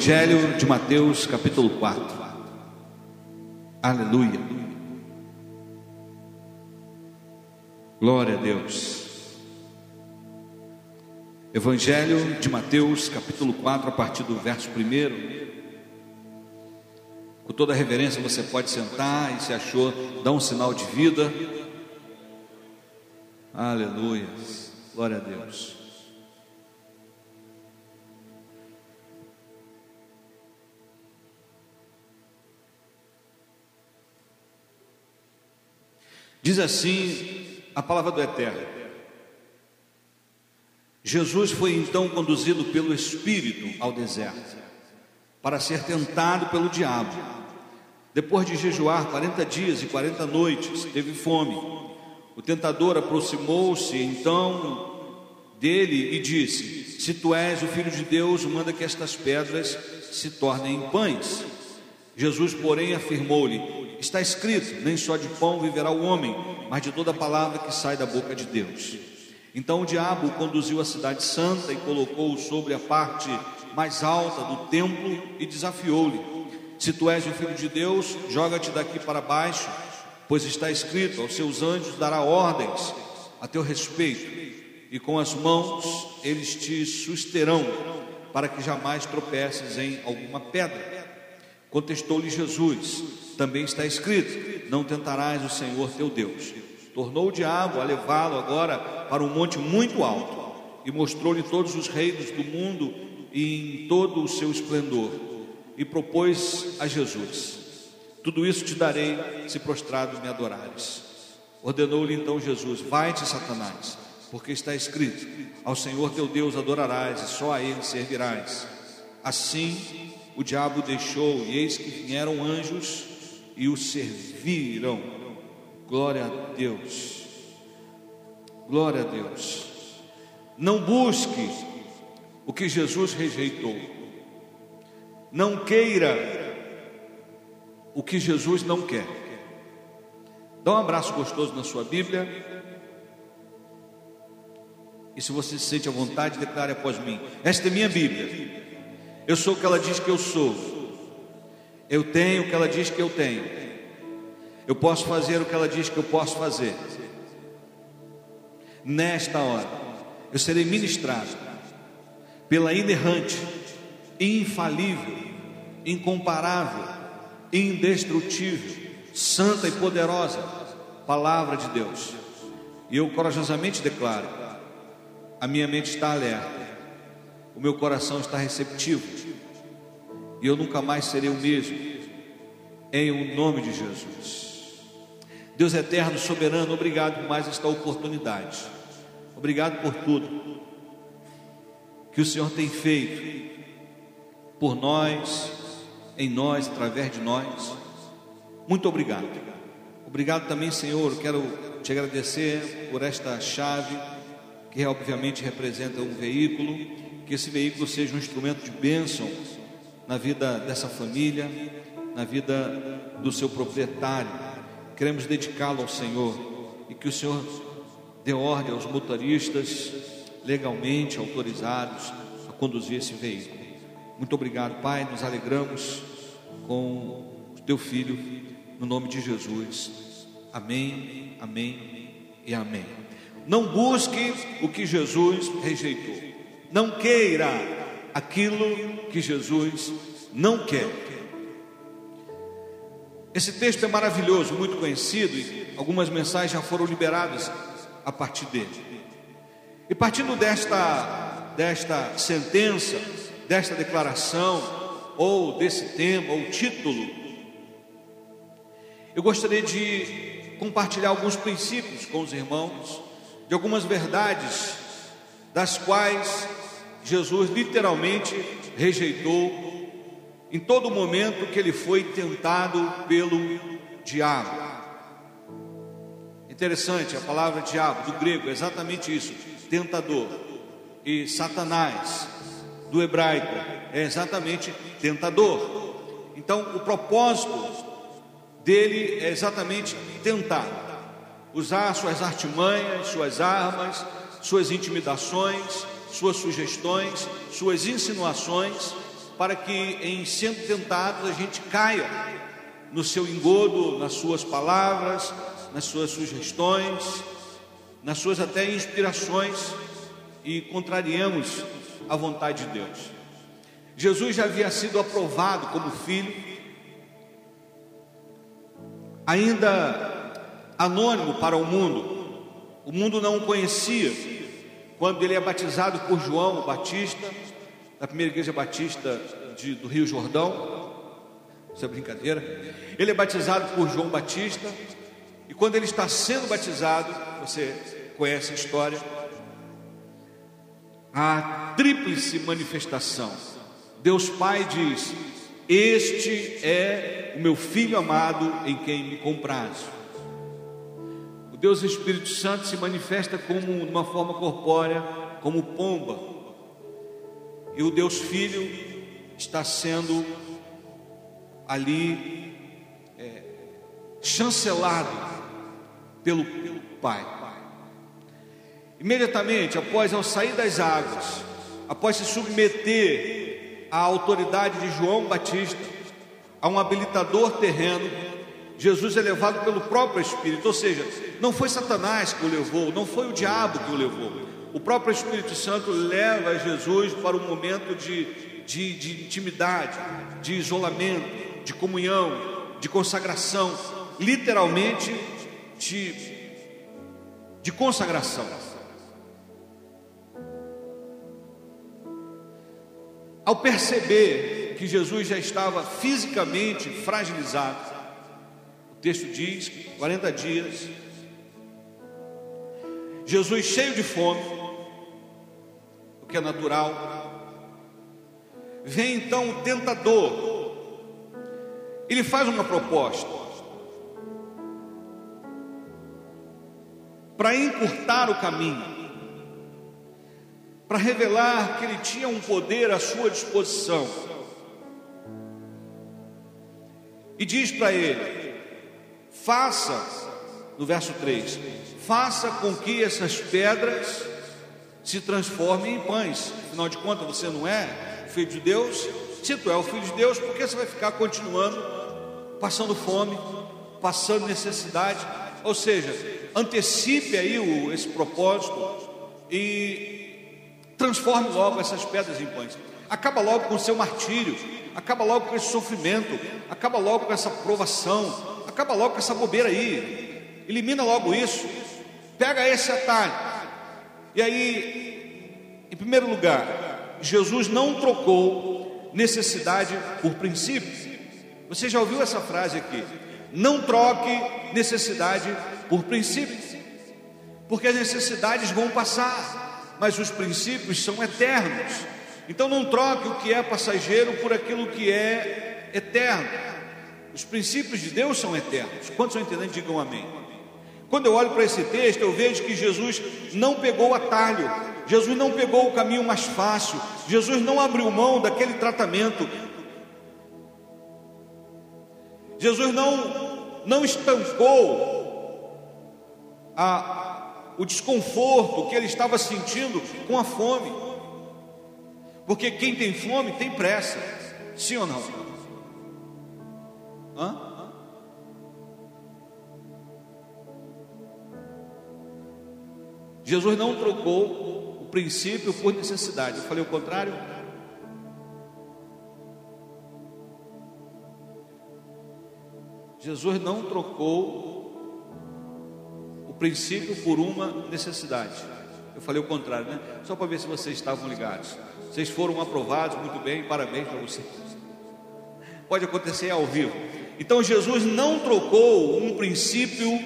Evangelho de Mateus, capítulo 4. Aleluia. Glória a Deus. Evangelho de Mateus, capítulo 4, a partir do verso 1. Com toda reverência, você pode sentar e se achou, dá um sinal de vida. Aleluia. Glória a Deus. Diz assim a palavra do Eterno. Jesus foi então conduzido pelo Espírito ao deserto para ser tentado pelo diabo. Depois de jejuar 40 dias e 40 noites, teve fome. O tentador aproximou-se então dele e disse: Se tu és o filho de Deus, manda que estas pedras se tornem pães. Jesus, porém, afirmou-lhe: Está escrito: nem só de pão viverá o homem, mas de toda palavra que sai da boca de Deus. Então o diabo conduziu à cidade santa e colocou-o sobre a parte mais alta do templo e desafiou-lhe: Se tu és o filho de Deus, joga-te daqui para baixo, pois está escrito: aos seus anjos dará ordens a teu respeito, e com as mãos eles te susterão, para que jamais tropeces em alguma pedra. Contestou-lhe Jesus: Também está escrito: Não tentarás o Senhor teu Deus. Tornou o diabo a levá-lo agora para um monte muito alto e mostrou-lhe todos os reinos do mundo em todo o seu esplendor. E propôs a Jesus: Tudo isso te darei se prostrado me adorares. Ordenou-lhe então Jesus: Vai-te, Satanás, porque está escrito: Ao Senhor teu Deus adorarás e só a ele servirás. Assim o diabo deixou, e eis que vieram anjos e o serviram. Glória a Deus. Glória a Deus. Não busque o que Jesus rejeitou. Não queira o que Jesus não quer. Dá um abraço gostoso na sua Bíblia. E se você se sente à vontade, declare após mim: Esta é minha Bíblia. Eu sou o que ela diz que eu sou. Eu tenho o que ela diz que eu tenho. Eu posso fazer o que ela diz que eu posso fazer. Nesta hora, eu serei ministrado pela inerrante, infalível, incomparável, indestrutível, santa e poderosa palavra de Deus. E eu corajosamente declaro: a minha mente está alerta o meu coração está receptivo e eu nunca mais serei o mesmo, em o nome de Jesus. Deus eterno, soberano, obrigado por mais esta oportunidade, obrigado por tudo que o Senhor tem feito por nós, em nós, através de nós. Muito obrigado. Obrigado também, Senhor. Quero te agradecer por esta chave que obviamente representa um veículo que esse veículo seja um instrumento de bênção na vida dessa família, na vida do seu proprietário. Queremos dedicá-lo ao Senhor e que o Senhor dê ordem aos motoristas legalmente autorizados a conduzir esse veículo. Muito obrigado, Pai. Nos alegramos com o teu filho, no nome de Jesus. Amém, amém e amém. Não busque o que Jesus rejeitou. Não queira aquilo que Jesus não quer. Esse texto é maravilhoso, muito conhecido, e algumas mensagens já foram liberadas a partir dele. E partindo desta, desta sentença, desta declaração, ou desse tema, ou título, eu gostaria de compartilhar alguns princípios com os irmãos, de algumas verdades, das quais Jesus literalmente rejeitou em todo momento que ele foi tentado pelo diabo. Interessante, a palavra diabo do grego é exatamente isso, tentador. E Satanás do hebraico é exatamente tentador. Então, o propósito dele é exatamente tentar usar suas artimanhas, suas armas, suas intimidações suas sugestões, suas insinuações para que em sendo tentados a gente caia no seu engodo, nas suas palavras, nas suas sugestões, nas suas até inspirações e contrariemos a vontade de Deus. Jesus já havia sido aprovado como filho, ainda anônimo para o mundo, o mundo não o conhecia, quando ele é batizado por João Batista, da primeira igreja batista de, do Rio Jordão, isso é brincadeira. Ele é batizado por João Batista, e quando ele está sendo batizado, você conhece a história, a tríplice manifestação. Deus Pai diz: Este é o meu filho amado em quem me comprazo. Deus Espírito Santo se manifesta como uma forma corpórea, como pomba. E o Deus Filho está sendo ali é, chancelado pelo, pelo Pai. Imediatamente após ao sair das águas, após se submeter à autoridade de João Batista, a um habilitador terreno, Jesus é levado pelo próprio Espírito, ou seja, não foi Satanás que o levou, não foi o diabo que o levou. O próprio Espírito Santo leva Jesus para um momento de, de, de intimidade, de isolamento, de comunhão, de consagração, literalmente de, de consagração. Ao perceber que Jesus já estava fisicamente fragilizado, o texto diz que 40 dias, Jesus cheio de fome, o que é natural, vem então o tentador, ele faz uma proposta. Para encurtar o caminho. Para revelar que ele tinha um poder à sua disposição. E diz para ele: faça, no verso 3, faça com que essas pedras se transformem em pães. Afinal de contas, você não é filho de Deus? Se tu é o filho de Deus, por que você vai ficar continuando passando fome, passando necessidade? Ou seja, antecipe aí o, esse propósito e Transforme logo essas pedras em pães. Acaba logo com o seu martírio. Acaba logo com esse sofrimento. Acaba logo com essa provação. Acaba logo com essa bobeira aí. Elimina logo isso. Pega esse atalho. E aí, em primeiro lugar, Jesus não trocou necessidade por princípio. Você já ouviu essa frase aqui? Não troque necessidade por princípio, porque as necessidades vão passar mas os princípios são eternos. Então não troque o que é passageiro por aquilo que é eterno. Os princípios de Deus são eternos. Quantos estão entendendo? Digam amém. Quando eu olho para esse texto, eu vejo que Jesus não pegou atalho, Jesus não pegou o caminho mais fácil, Jesus não abriu mão daquele tratamento, Jesus não, não estancou a, o desconforto que ele estava sentindo com a fome. Porque quem tem fome tem pressa, sim ou não? Hã? Jesus não trocou o princípio por necessidade. Eu falei o contrário? Jesus não trocou princípio por uma necessidade. Eu falei o contrário, né? Só para ver se vocês estavam ligados. Vocês foram aprovados, muito bem, parabéns para vocês. Pode acontecer ao vivo. Então Jesus não trocou um princípio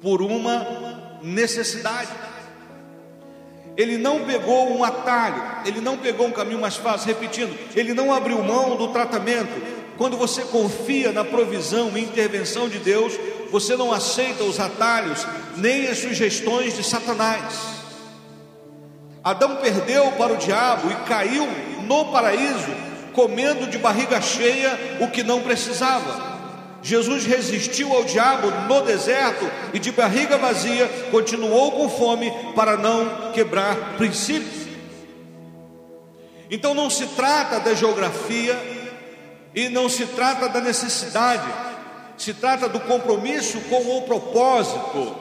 por uma necessidade. Ele não pegou um atalho, ele não pegou um caminho mais fácil, repetindo, ele não abriu mão do tratamento. Quando você confia na provisão e intervenção de Deus, você não aceita os atalhos nem as sugestões de Satanás. Adão perdeu para o diabo e caiu no paraíso, comendo de barriga cheia o que não precisava. Jesus resistiu ao diabo no deserto e de barriga vazia continuou com fome para não quebrar princípios. Então não se trata da geografia e não se trata da necessidade, se trata do compromisso com o propósito.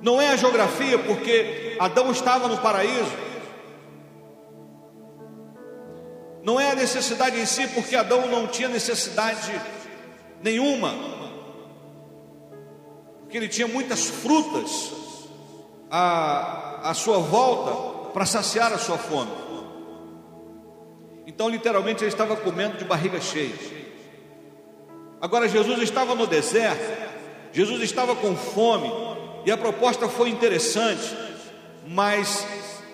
Não é a geografia, porque Adão estava no paraíso. Não é a necessidade em si, porque Adão não tinha necessidade nenhuma. Porque ele tinha muitas frutas à, à sua volta para saciar a sua fome. Então, literalmente, ele estava comendo de barriga cheia. Agora, Jesus estava no deserto, Jesus estava com fome, e a proposta foi interessante, mas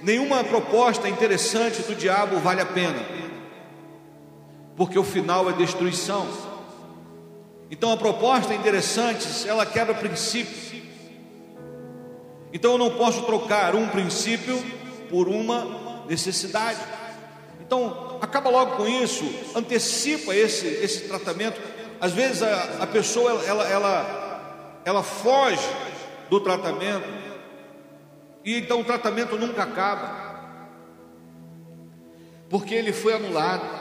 nenhuma proposta interessante do diabo vale a pena, porque o final é destruição. Então a proposta é interessante, ela quebra princípios. Então eu não posso trocar um princípio por uma necessidade. Então acaba logo com isso, antecipa esse, esse tratamento. Às vezes a, a pessoa ela, ela, ela foge do tratamento, e então o tratamento nunca acaba, porque ele foi anulado,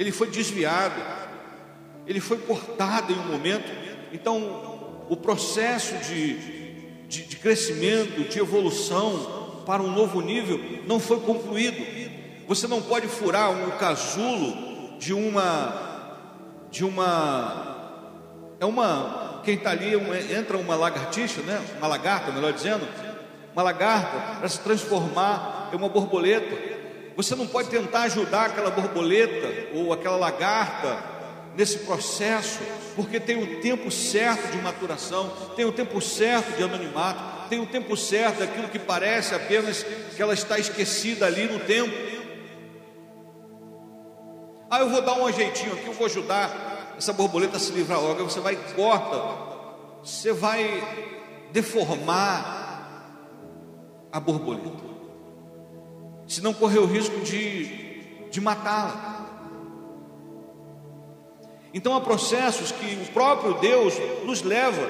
ele foi desviado, ele foi cortado em um momento. Então, o processo de, de, de crescimento, de evolução para um novo nível não foi concluído. Você não pode furar um casulo de uma de uma é uma quem está ali, entra uma lagartixa, né? uma lagarta, melhor dizendo, uma lagarta para se transformar em uma borboleta. Você não pode tentar ajudar aquela borboleta ou aquela lagarta nesse processo, porque tem o tempo certo de maturação, tem o tempo certo de anonimato, tem o tempo certo daquilo que parece apenas que ela está esquecida ali no tempo. Ah, eu vou dar um jeitinho aqui, eu vou ajudar essa borboleta se livrar logo, você vai corta, você vai deformar a borboleta, se não correr o risco de, de matá-la. Então há processos que o próprio Deus nos leva.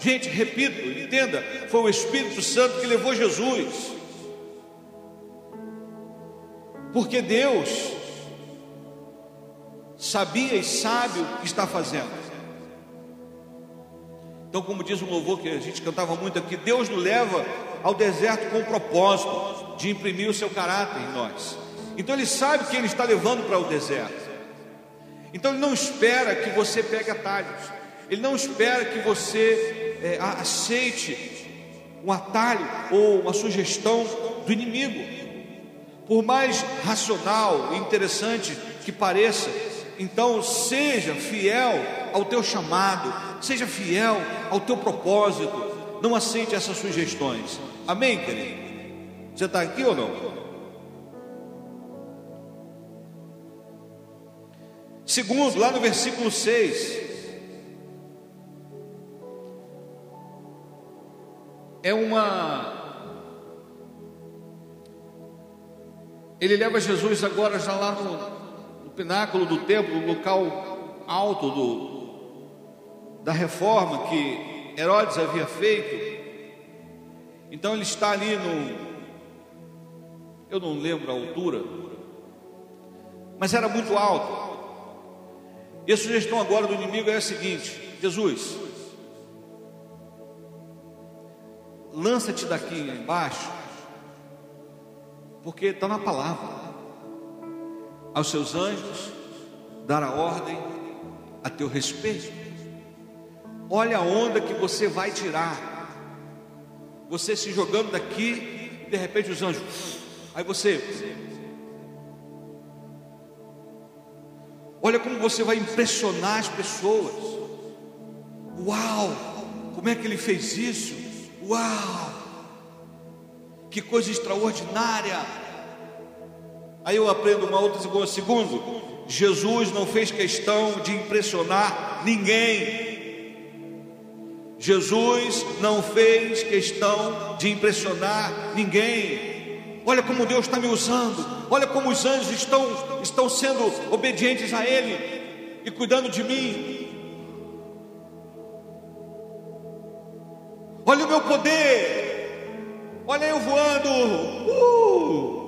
Gente, repito, entenda, foi o Espírito Santo que levou Jesus. Porque Deus sabia e sabe o que está fazendo. Então, como diz um louvor que a gente cantava muito aqui, Deus nos leva ao deserto com propósito de imprimir o seu caráter em nós. Então, Ele sabe que Ele está levando para o deserto. Então, Ele não espera que você pegue atalhos, Ele não espera que você é, aceite um atalho ou uma sugestão do inimigo. Por mais racional e interessante que pareça, então, seja fiel ao teu chamado, seja fiel ao teu propósito. Não aceite essas sugestões. Amém, querido? Você está aqui ou não? Segundo, lá no versículo 6, é uma. Ele leva Jesus agora já lá no, pináculo do templo, o local alto do, da reforma que Herodes havia feito. Então ele está ali no. Eu não lembro a altura, mas era muito alto. E a sugestão agora do inimigo é a seguinte: Jesus, lança-te daqui embaixo, porque está na palavra aos seus anjos, dar a ordem a teu respeito. Olha a onda que você vai tirar. Você se jogando daqui, de repente os anjos. Aí você. Olha como você vai impressionar as pessoas. Uau! Como é que ele fez isso? Uau! Que coisa extraordinária! Aí eu aprendo uma outra coisa. Segundo, Jesus não fez questão de impressionar ninguém. Jesus não fez questão de impressionar ninguém. Olha como Deus está me usando. Olha como os anjos estão, estão sendo obedientes a Ele e cuidando de mim. Olha o meu poder. Olha eu voando. Uh!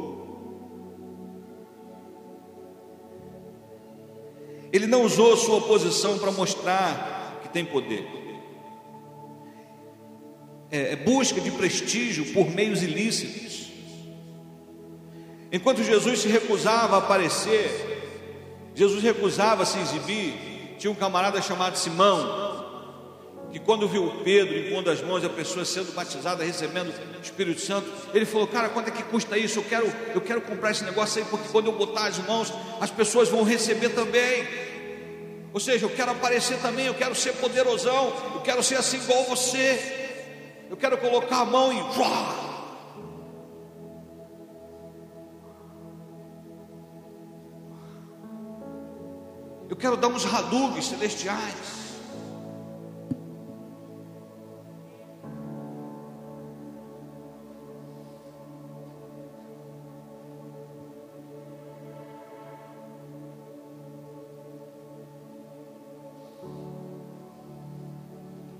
Ele não usou sua posição para mostrar que tem poder. É, é busca de prestígio por meios ilícitos. Enquanto Jesus se recusava a aparecer, Jesus recusava se exibir. Tinha um camarada chamado Simão, que quando viu Pedro impondo as mãos e a pessoa sendo batizada, recebendo o Espírito Santo, ele falou: Cara, quanto é que custa isso? Eu quero, eu quero comprar esse negócio aí, porque quando eu botar as mãos, as pessoas vão receber também. Ou seja, eu quero aparecer também, eu quero ser poderosão, eu quero ser assim igual você. Eu quero colocar a mão e. quero dar uns radugues celestiais.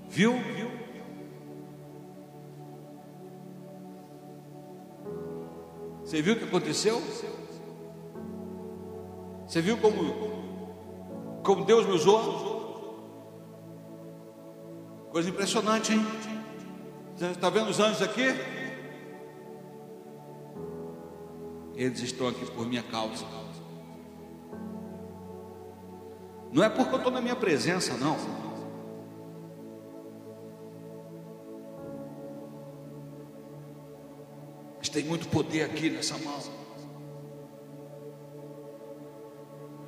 Viu? Você viu o que aconteceu? Você viu como, como Deus me usou? Coisa impressionante, hein? Você está vendo os anjos aqui? Eles estão aqui por minha causa. Não é porque eu estou na minha presença, não. tem muito poder aqui nessa mão.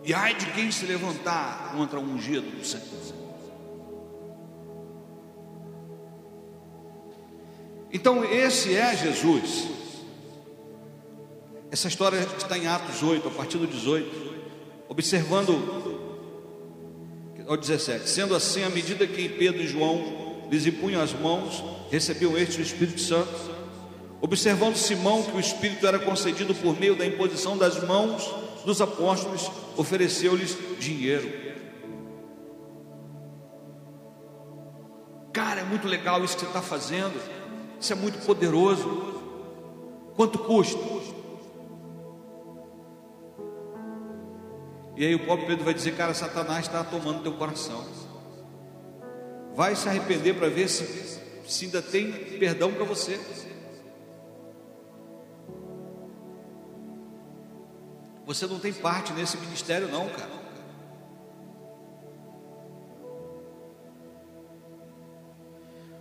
E ai de quem se levantar contra o ungido do Senhor. Então, esse é Jesus. Essa história está em Atos 8, a partir do 18, observando ao 17. Sendo assim, à medida que Pedro e João lhes impunham as mãos, recebiam este o Espírito Santo Observando Simão que o Espírito era concedido por meio da imposição das mãos dos apóstolos, ofereceu-lhes dinheiro. Cara, é muito legal isso que você está fazendo, isso é muito poderoso. Quanto custa? E aí o pobre Pedro vai dizer: Cara, Satanás está tomando teu coração. Vai se arrepender para ver se, se ainda tem perdão para você. Você não tem parte nesse ministério, não, cara.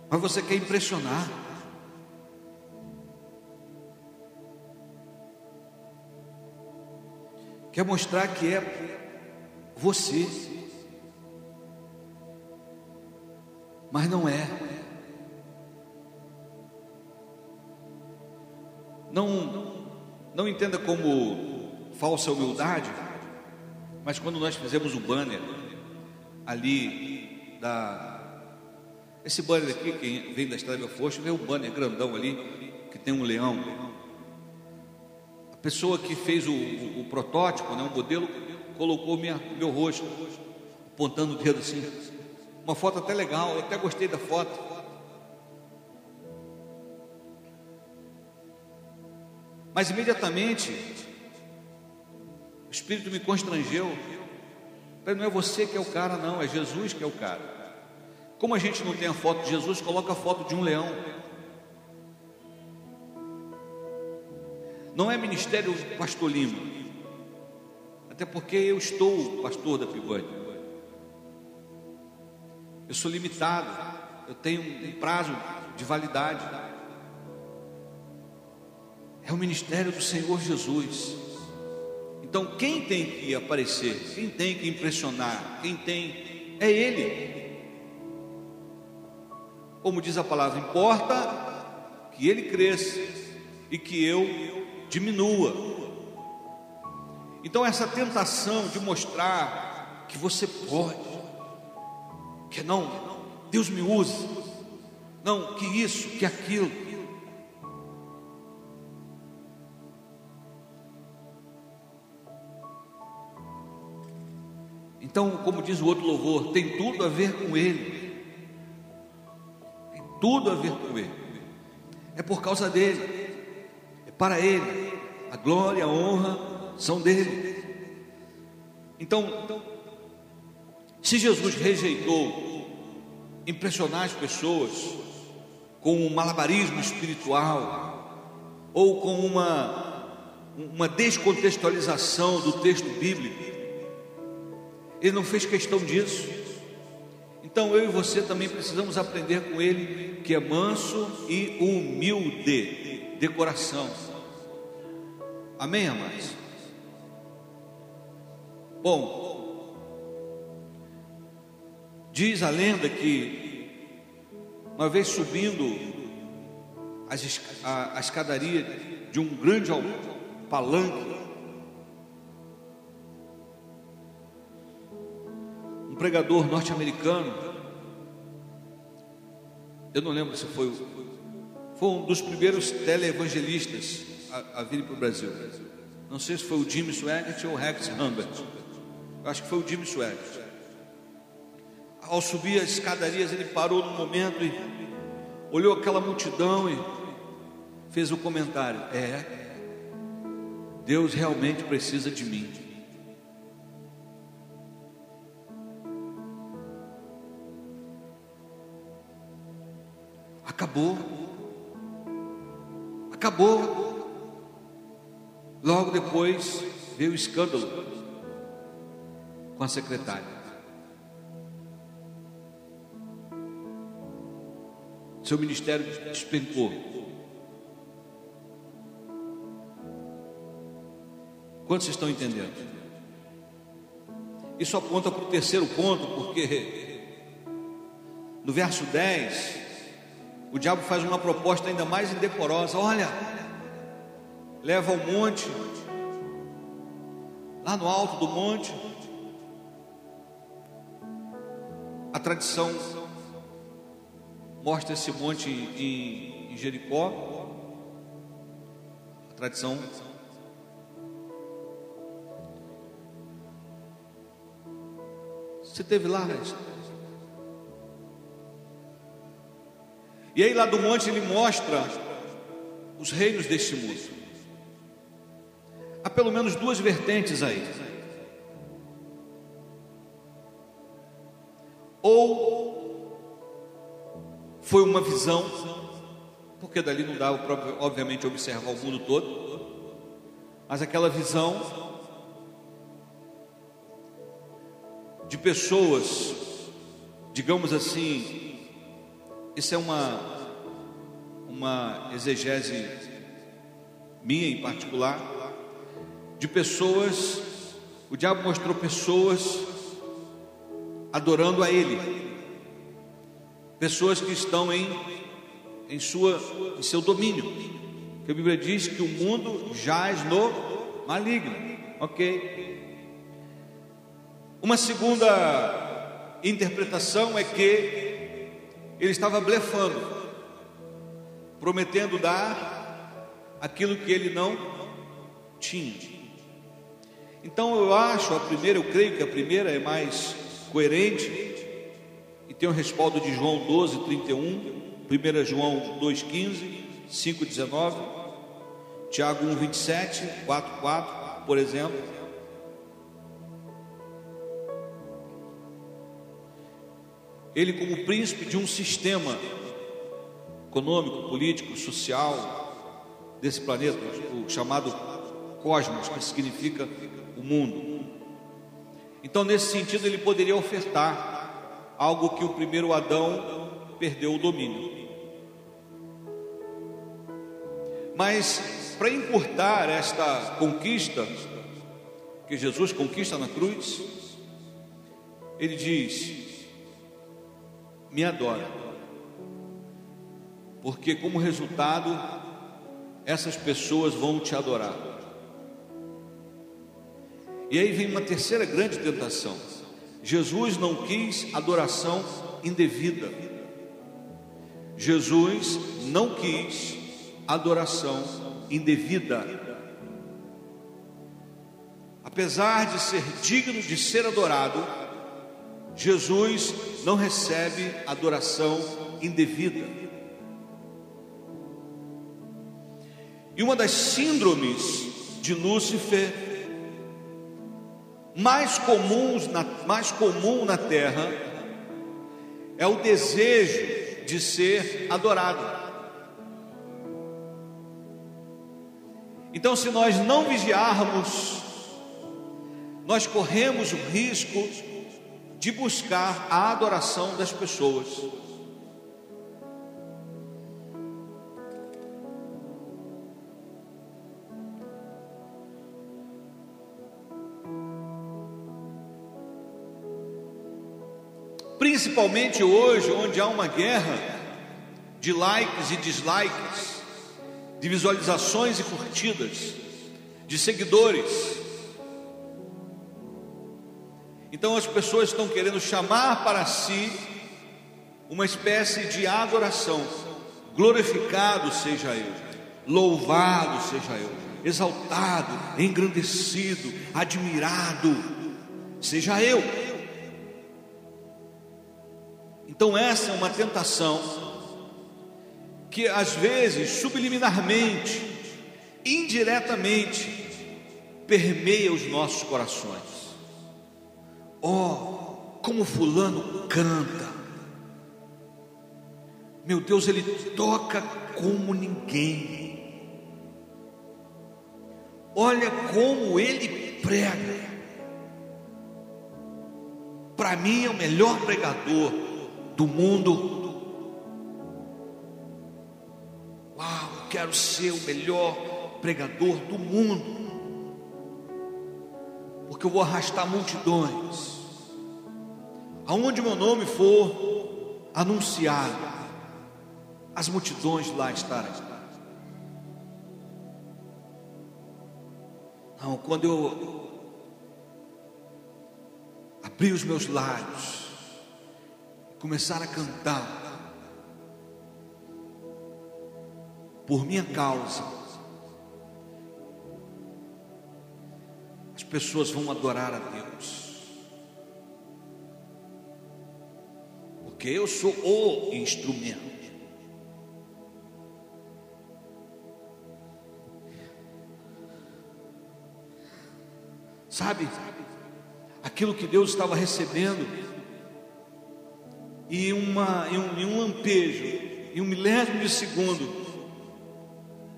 Mas você quer impressionar. Quer mostrar que é você. Mas não é. Não, não entenda como falsa humildade, mas quando nós fizemos o banner ali da esse banner aqui que vem da Estrada Foz, vê um banner grandão ali que tem um leão. A pessoa que fez o, o, o protótipo, né, o modelo, colocou minha, meu rosto, apontando o dedo assim. Uma foto até legal, eu até gostei da foto. Mas imediatamente Espírito me constrangeu. Não é você que é o cara, não, é Jesus que é o cara. Como a gente não tem a foto de Jesus, coloca a foto de um leão. Não é ministério pastor Lima. Até porque eu estou pastor da Pigode. Eu sou limitado. Eu tenho um prazo de validade. É o ministério do Senhor Jesus. Então, quem tem que aparecer, quem tem que impressionar, quem tem, é Ele. Como diz a palavra, importa que Ele cresça e que eu diminua. Então, essa tentação de mostrar que você pode, que não, Deus me usa, não, que isso, que aquilo, Então, como diz o outro louvor, tem tudo a ver com Ele. Tem tudo a ver com Ele. é por causa dele, é para ele. A glória, a honra são dele. Então, se Jesus rejeitou impressionar as pessoas com um malabarismo espiritual ou com uma, uma descontextualização do texto bíblico, ele não fez questão disso. Então eu e você também precisamos aprender com ele que é manso e humilde de coração. Amém, amados? Bom, diz a lenda que uma vez subindo a, a escadaria de um grande palanque, pregador norte-americano, eu não lembro se foi, foi um dos primeiros televangelistas a, a vir para o Brasil. Não sei se foi o Jimmy Swaggart ou o Rex Humbert. Eu acho que foi o Jimmy Swaggart. Ao subir as escadarias, ele parou num momento e olhou aquela multidão e fez o comentário: É, Deus realmente precisa de mim. Acabou. Acabou. Logo depois veio o escândalo com a secretária. Seu ministério despencou. Quantos estão entendendo? Isso aponta para o terceiro ponto, porque no verso 10, o diabo faz uma proposta ainda mais indecorosa: olha, leva ao monte, lá no alto do monte. A tradição mostra esse monte em, em Jericó. A tradição Você teve lá, né? E aí lá do monte ele mostra os reinos deste mundo. Há pelo menos duas vertentes aí. Ou foi uma visão, porque dali não dá, obviamente, observar o mundo todo, mas aquela visão de pessoas, digamos assim, isso é uma, uma exegese minha em particular, de pessoas, o diabo mostrou pessoas adorando a Ele, pessoas que estão em, em, sua, em seu domínio, que a Bíblia diz que o mundo jaz no maligno, ok? Uma segunda interpretação é que ele estava blefando, prometendo dar aquilo que ele não tinha. Então eu acho a primeira, eu creio que a primeira é mais coerente e tem o respaldo de João 12, 31, 1 João 2, 15, 5, 19, Tiago 1, 27, 4, 4, por exemplo. Ele como príncipe de um sistema econômico, político, social desse planeta, o chamado cosmos, que significa o mundo. Então, nesse sentido, ele poderia ofertar algo que o primeiro Adão perdeu o domínio. Mas para encurtar esta conquista que Jesus conquista na cruz, ele diz: me adora. Porque, como resultado, essas pessoas vão te adorar. E aí vem uma terceira grande tentação. Jesus não quis adoração indevida. Jesus não quis adoração indevida. Apesar de ser digno de ser adorado, Jesus não recebe adoração indevida. E uma das síndromes de Lúcifer mais comuns na, mais comum na terra é o desejo de ser adorado. Então, se nós não vigiarmos, nós corremos o risco de buscar a adoração das pessoas. Principalmente hoje, onde há uma guerra de likes e dislikes, de visualizações e curtidas, de seguidores. Então as pessoas estão querendo chamar para si uma espécie de adoração. Glorificado seja eu, louvado seja eu, exaltado, engrandecido, admirado seja eu. Então, essa é uma tentação que às vezes, subliminarmente, indiretamente, permeia os nossos corações. Oh, como Fulano canta, meu Deus, ele toca como ninguém. Olha como ele prega. Para mim é o melhor pregador do mundo. Quero ser o melhor pregador do mundo, porque eu vou arrastar multidões. Aonde meu nome for anunciado, as multidões lá estarão. Não, quando eu abri os meus lábios, começar a cantar por minha causa, pessoas vão adorar a Deus, porque eu sou o instrumento. Sabe, aquilo que Deus estava recebendo e, uma, e, um, um lampejo, em um milésimo de segundo,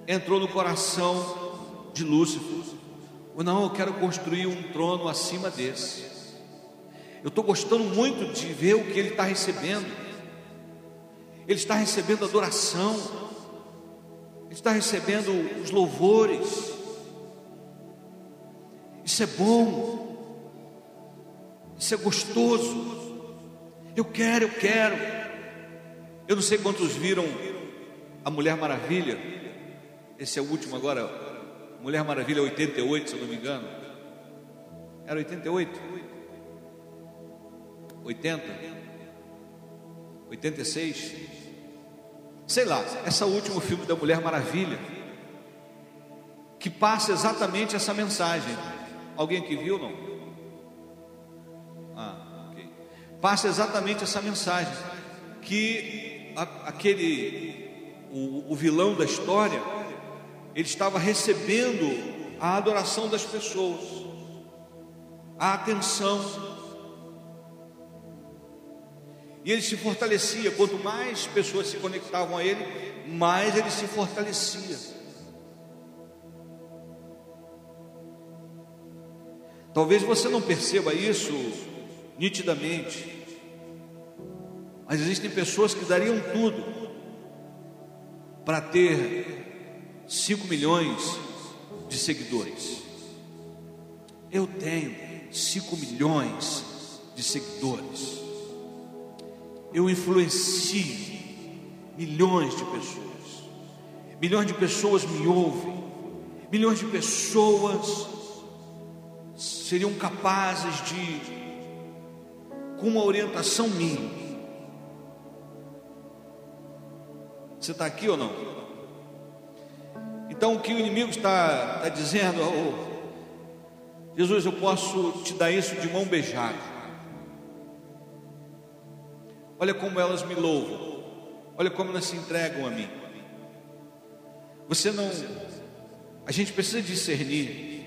entrou no coração de Lúcifer. Ou não, eu quero construir um trono acima desse. Eu estou gostando muito de ver o que ele está recebendo. Ele está recebendo adoração, ele está recebendo os louvores. Isso é bom, isso é gostoso. Eu quero, eu quero. Eu não sei quantos viram a Mulher Maravilha. Esse é o último agora. Mulher Maravilha 88, se eu não me engano. Era 88? 80? 86? Sei lá, esse é último filme da Mulher Maravilha. Que passa exatamente essa mensagem. Alguém que viu não? Ah passa exatamente essa mensagem: que a, aquele, o, o vilão da história, ele estava recebendo a adoração das pessoas, a atenção, e ele se fortalecia. Quanto mais pessoas se conectavam a ele, mais ele se fortalecia. Talvez você não perceba isso nitidamente. Mas existem pessoas que dariam tudo para ter 5 milhões de seguidores. Eu tenho 5 milhões de seguidores. Eu influencio milhões de pessoas. Milhões de pessoas me ouvem. Milhões de pessoas seriam capazes de com uma orientação minha. Você está aqui ou não? Então o que o inimigo está, está dizendo, oh, Jesus, eu posso te dar isso de mão beijada. Olha como elas me louvam, olha como elas se entregam a mim. Você não, A gente precisa discernir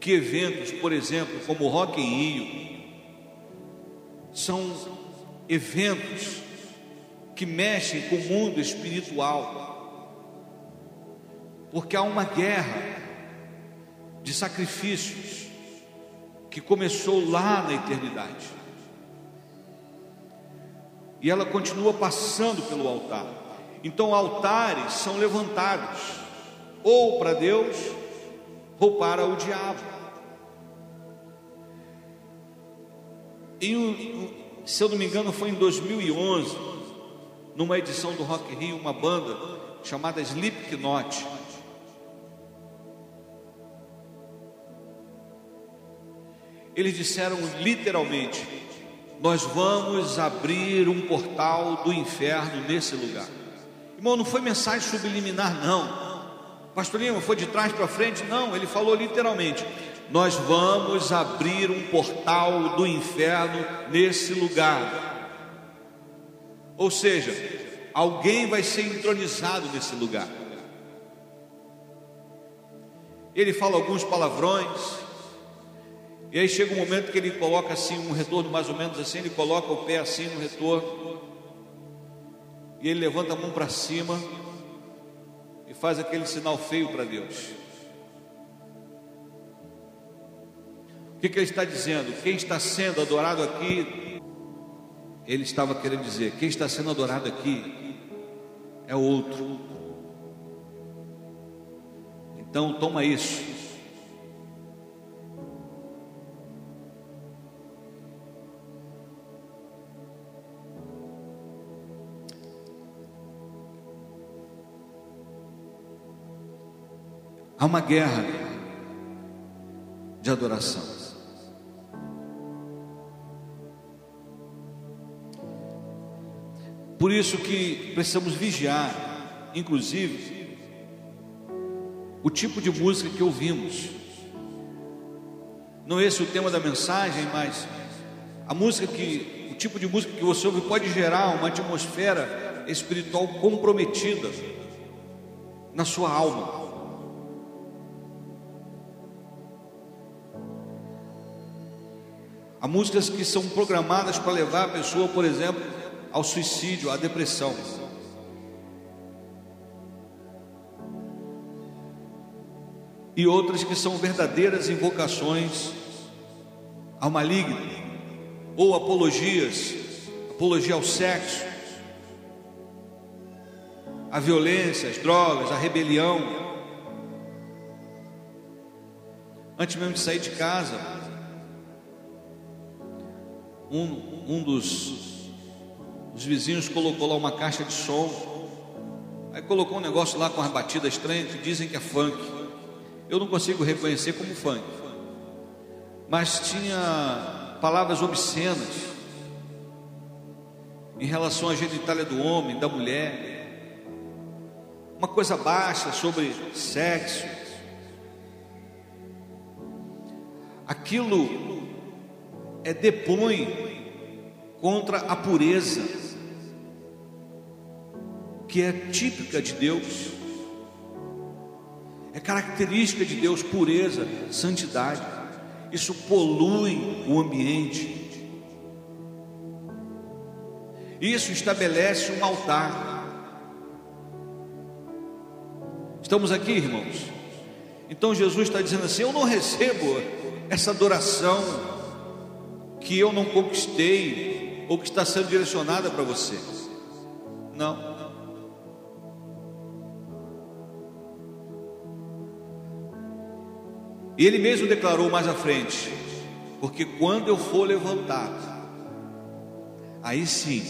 que eventos, por exemplo, como o Rock em Rio, são eventos que mexem com o mundo espiritual, porque há uma guerra de sacrifícios que começou lá na eternidade e ela continua passando pelo altar. Então, altares são levantados ou para Deus ou para o diabo. E, se eu não me engano, foi em 2011, numa edição do Rock Rio, uma banda chamada Slipknot. Eles disseram literalmente: nós vamos abrir um portal do inferno nesse lugar. Irmão, não foi mensagem subliminar, não. Pastor Lima, foi de trás para frente? Não, ele falou literalmente: Nós vamos abrir um portal do inferno nesse lugar. Ou seja, alguém vai ser entronizado nesse lugar. Ele fala alguns palavrões, e aí chega um momento que ele coloca assim um retorno mais ou menos assim, ele coloca o pé assim no retorno. E ele levanta a mão para cima e faz aquele sinal feio para Deus. O que, que ele está dizendo? Quem está sendo adorado aqui, ele estava querendo dizer: quem está sendo adorado aqui é outro. Então toma isso Há uma guerra de adoração. Por isso que precisamos vigiar, inclusive, o tipo de música que ouvimos. Não é esse o tema da mensagem, mas a música que, o tipo de música que você ouve pode gerar uma atmosfera espiritual comprometida na sua alma. Há músicas que são programadas para levar a pessoa, por exemplo, ao suicídio, à depressão. E outras que são verdadeiras invocações ao maligno, ou apologias, apologia ao sexo, à violência, às drogas, à rebelião. Antes mesmo de sair de casa, um, um dos, dos vizinhos colocou lá uma caixa de som, aí colocou um negócio lá com as batidas estranhas que dizem que é funk. Eu não consigo reconhecer como funk, mas tinha palavras obscenas em relação à genitália do homem, da mulher, uma coisa baixa sobre sexo. Aquilo é, depõe contra a pureza, que é típica de Deus, é característica de Deus, pureza, santidade. Isso polui o ambiente. Isso estabelece um altar. Estamos aqui, irmãos. Então Jesus está dizendo assim: Eu não recebo essa adoração que eu não conquistei ou que está sendo direcionada para você. Não. E ele mesmo declarou mais à frente: porque quando eu for levantado, aí sim,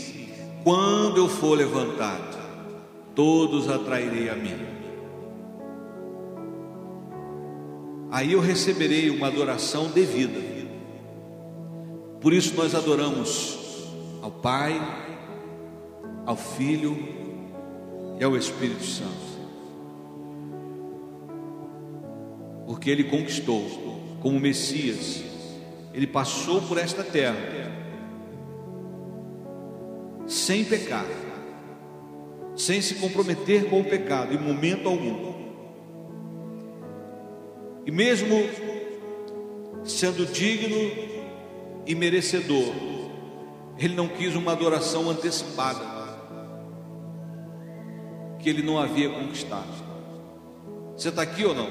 quando eu for levantado, todos atrairei a mim. Aí eu receberei uma adoração devida. Por isso nós adoramos ao Pai, ao Filho e ao Espírito Santo. Porque ele conquistou como Messias, ele passou por esta terra sem pecar, sem se comprometer com o pecado em momento algum. E mesmo sendo digno e merecedor, ele não quis uma adoração antecipada, que ele não havia conquistado. Você está aqui ou não?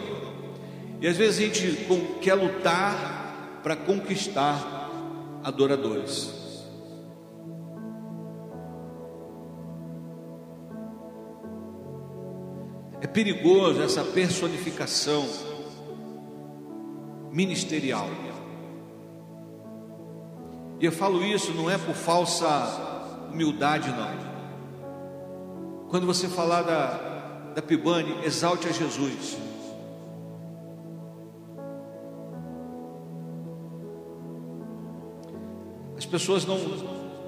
E às vezes a gente quer lutar para conquistar adoradores. É perigoso essa personificação ministerial. E eu falo isso não é por falsa humildade, não. Quando você falar da, da Pibane, exalte a Jesus. As pessoas não,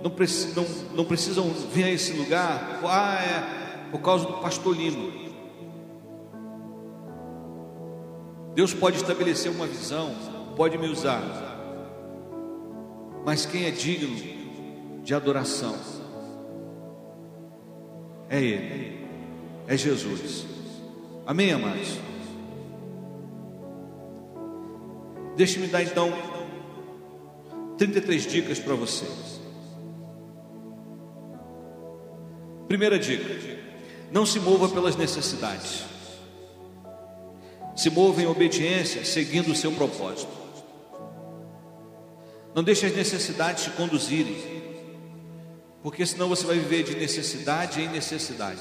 não, precisam, não, não precisam vir a esse lugar, ah, é por causa do pastor Lima. Deus pode estabelecer uma visão, pode me usar, mas quem é digno de adoração é Ele, é Jesus. Amém, amados? Deixe-me dar então 33 dicas para vocês. Primeira dica: não se mova pelas necessidades se mova em obediência, seguindo o seu propósito. Não deixe as necessidades te conduzirem, porque senão você vai viver de necessidade em necessidade.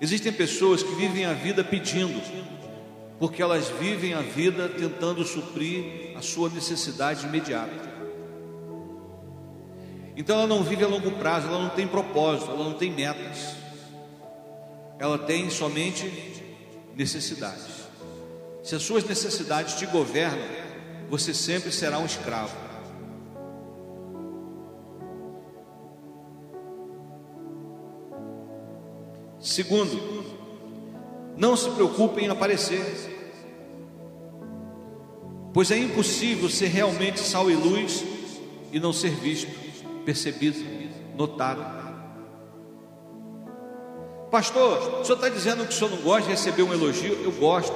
Existem pessoas que vivem a vida pedindo, porque elas vivem a vida tentando suprir a sua necessidade imediata. Então ela não vive a longo prazo, ela não tem propósito, ela não tem metas ela tem somente necessidades. Se as suas necessidades te governam, você sempre será um escravo. Segundo, não se preocupe em aparecer, pois é impossível ser realmente sal e luz e não ser visto, percebido, notado. Pastor, o senhor está dizendo que o senhor não gosta de receber um elogio? Eu gosto.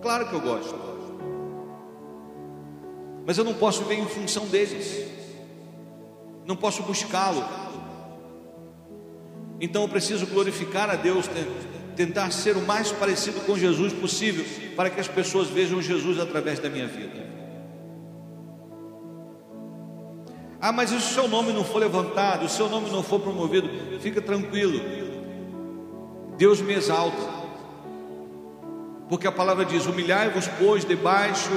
Claro que eu gosto. Mas eu não posso viver em função deles. Não posso buscá-lo. Então eu preciso glorificar a Deus, tentar ser o mais parecido com Jesus possível, para que as pessoas vejam Jesus através da minha vida. Ah, mas se o seu nome não for levantado, o seu nome não for promovido, fica tranquilo. Deus me exalta, porque a palavra diz: humilhai-vos, pois, debaixo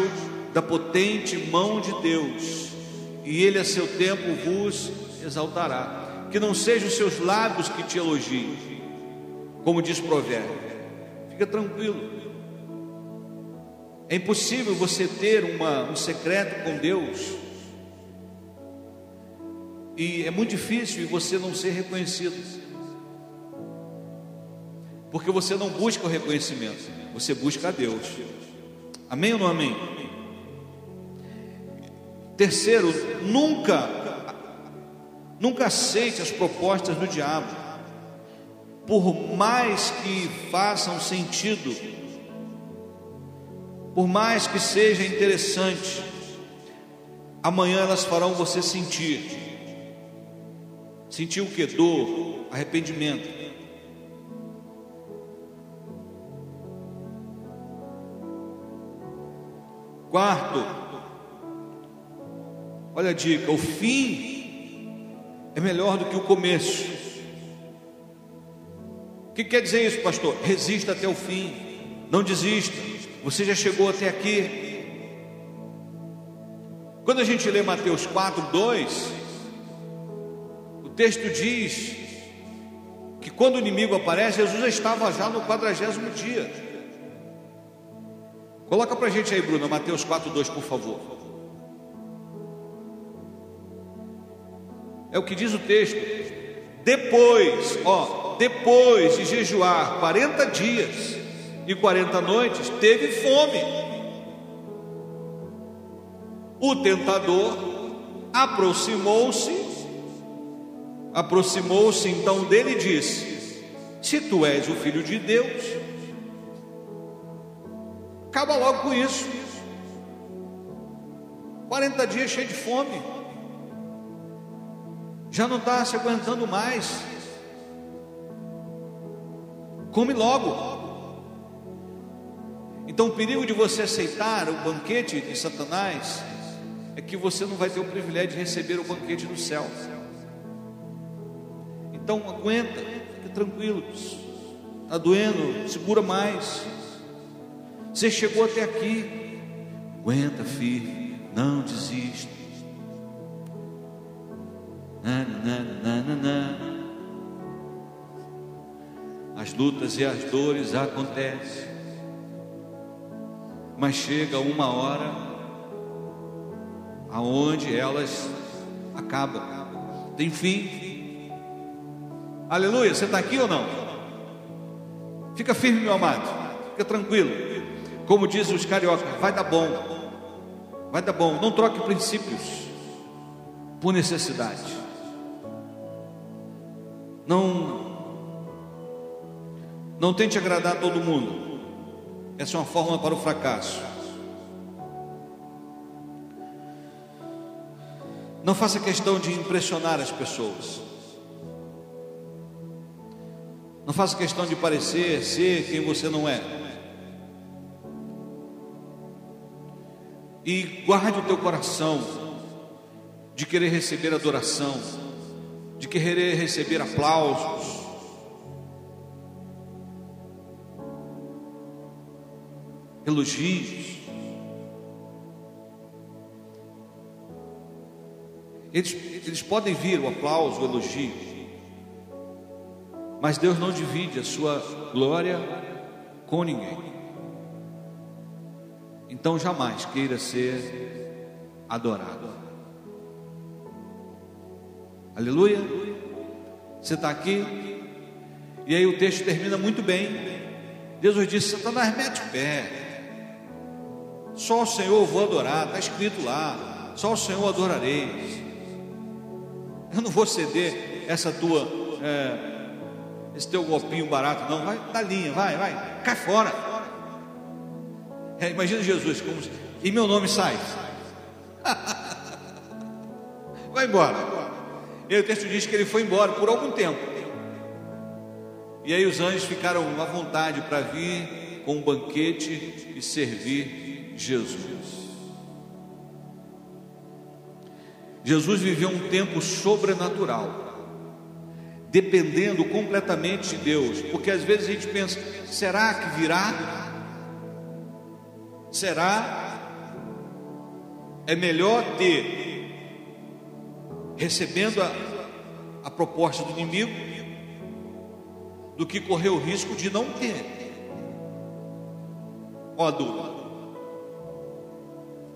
da potente mão de Deus, e Ele a seu tempo vos exaltará. Que não sejam seus lábios que te elogiem, como diz provérbio, fica tranquilo. É impossível você ter uma, um secreto com Deus, e é muito difícil você não ser reconhecido. Porque você não busca o reconhecimento, você busca a Deus. Amém ou não amém? Terceiro, nunca, nunca aceite as propostas do diabo, por mais que façam sentido, por mais que seja interessante, amanhã elas farão você sentir. Sentir o que? Dor, arrependimento. Quarto, olha a dica: o fim é melhor do que o começo. O que quer dizer isso, pastor? Resista até o fim, não desista. Você já chegou até aqui. Quando a gente lê Mateus 4, 2, o texto diz que quando o inimigo aparece, Jesus estava já no quadragésimo dia. Coloca para a gente aí, Bruno, Mateus 4,2, por favor. É o que diz o texto. Depois, ó, depois de jejuar 40 dias e 40 noites, teve fome. O tentador aproximou-se, aproximou-se então dele e disse: Se tu és o filho de Deus, Acaba logo com isso. 40 dias cheio de fome. Já não está se aguentando mais. Come logo. Então, o perigo de você aceitar o banquete de Satanás é que você não vai ter o privilégio de receber o banquete do céu. Então, aguenta, fica tranquilo. Está doendo, segura mais. Você chegou até aqui, aguenta firme, não desista. As lutas e as dores acontecem, mas chega uma hora aonde elas acabam, tem fim. Aleluia, você está aqui ou não? Fica firme, meu amado, fica tranquilo. Como dizem os cariocas, vai dar bom, vai dar bom. Não troque princípios por necessidade. Não, não tente agradar todo mundo. Essa é uma fórmula para o fracasso. Não faça questão de impressionar as pessoas. Não faça questão de parecer ser quem você não é. E guarde o teu coração de querer receber adoração, de querer receber aplausos. Elogios. Eles, eles podem vir o aplauso, o elogio, mas Deus não divide a sua glória com ninguém. Então jamais queira ser adorado. Aleluia. Você está aqui, e aí o texto termina muito bem. Jesus disse: Satanás, mete o pé. Só o Senhor vou adorar, está escrito lá. Só o Senhor adorareis. Eu não vou ceder essa tua, é, esse teu golpinho barato, não. Vai, dá linha, vai, vai, cai fora. É, imagina Jesus, como e meu nome sai. Vai embora. E aí o texto diz que ele foi embora por algum tempo. E aí os anjos ficaram à vontade para vir com um banquete e servir Jesus. Jesus viveu um tempo sobrenatural, dependendo completamente de Deus, porque às vezes a gente pensa: será que virá? será é melhor ter recebendo a, a proposta do inimigo do que correr o risco de não ter. Ó dúvida.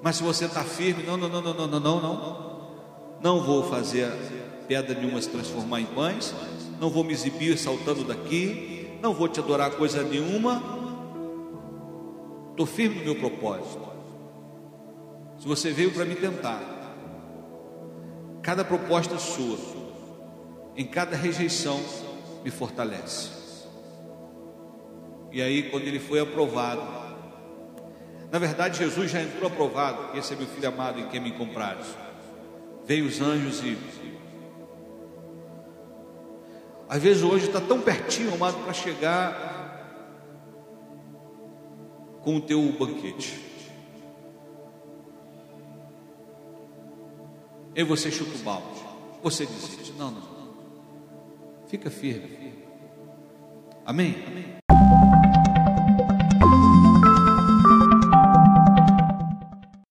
Mas se você está firme, não, não, não, não, não, não, não, não, não vou fazer pedra nenhuma se transformar em pães, não vou me exibir saltando daqui, não vou te adorar coisa nenhuma, Estou firme no meu propósito. Se você veio para me tentar, cada proposta sua, em cada rejeição, me fortalece. E aí, quando ele foi aprovado, na verdade, Jesus já entrou aprovado. Esse é meu filho amado em quem me comprares. Veio os anjos e. Às vezes hoje está tão pertinho, amado, para chegar com o teu banquete. E você chuta o balde, você desiste. Não, não. Fica firme. Amém? Amém.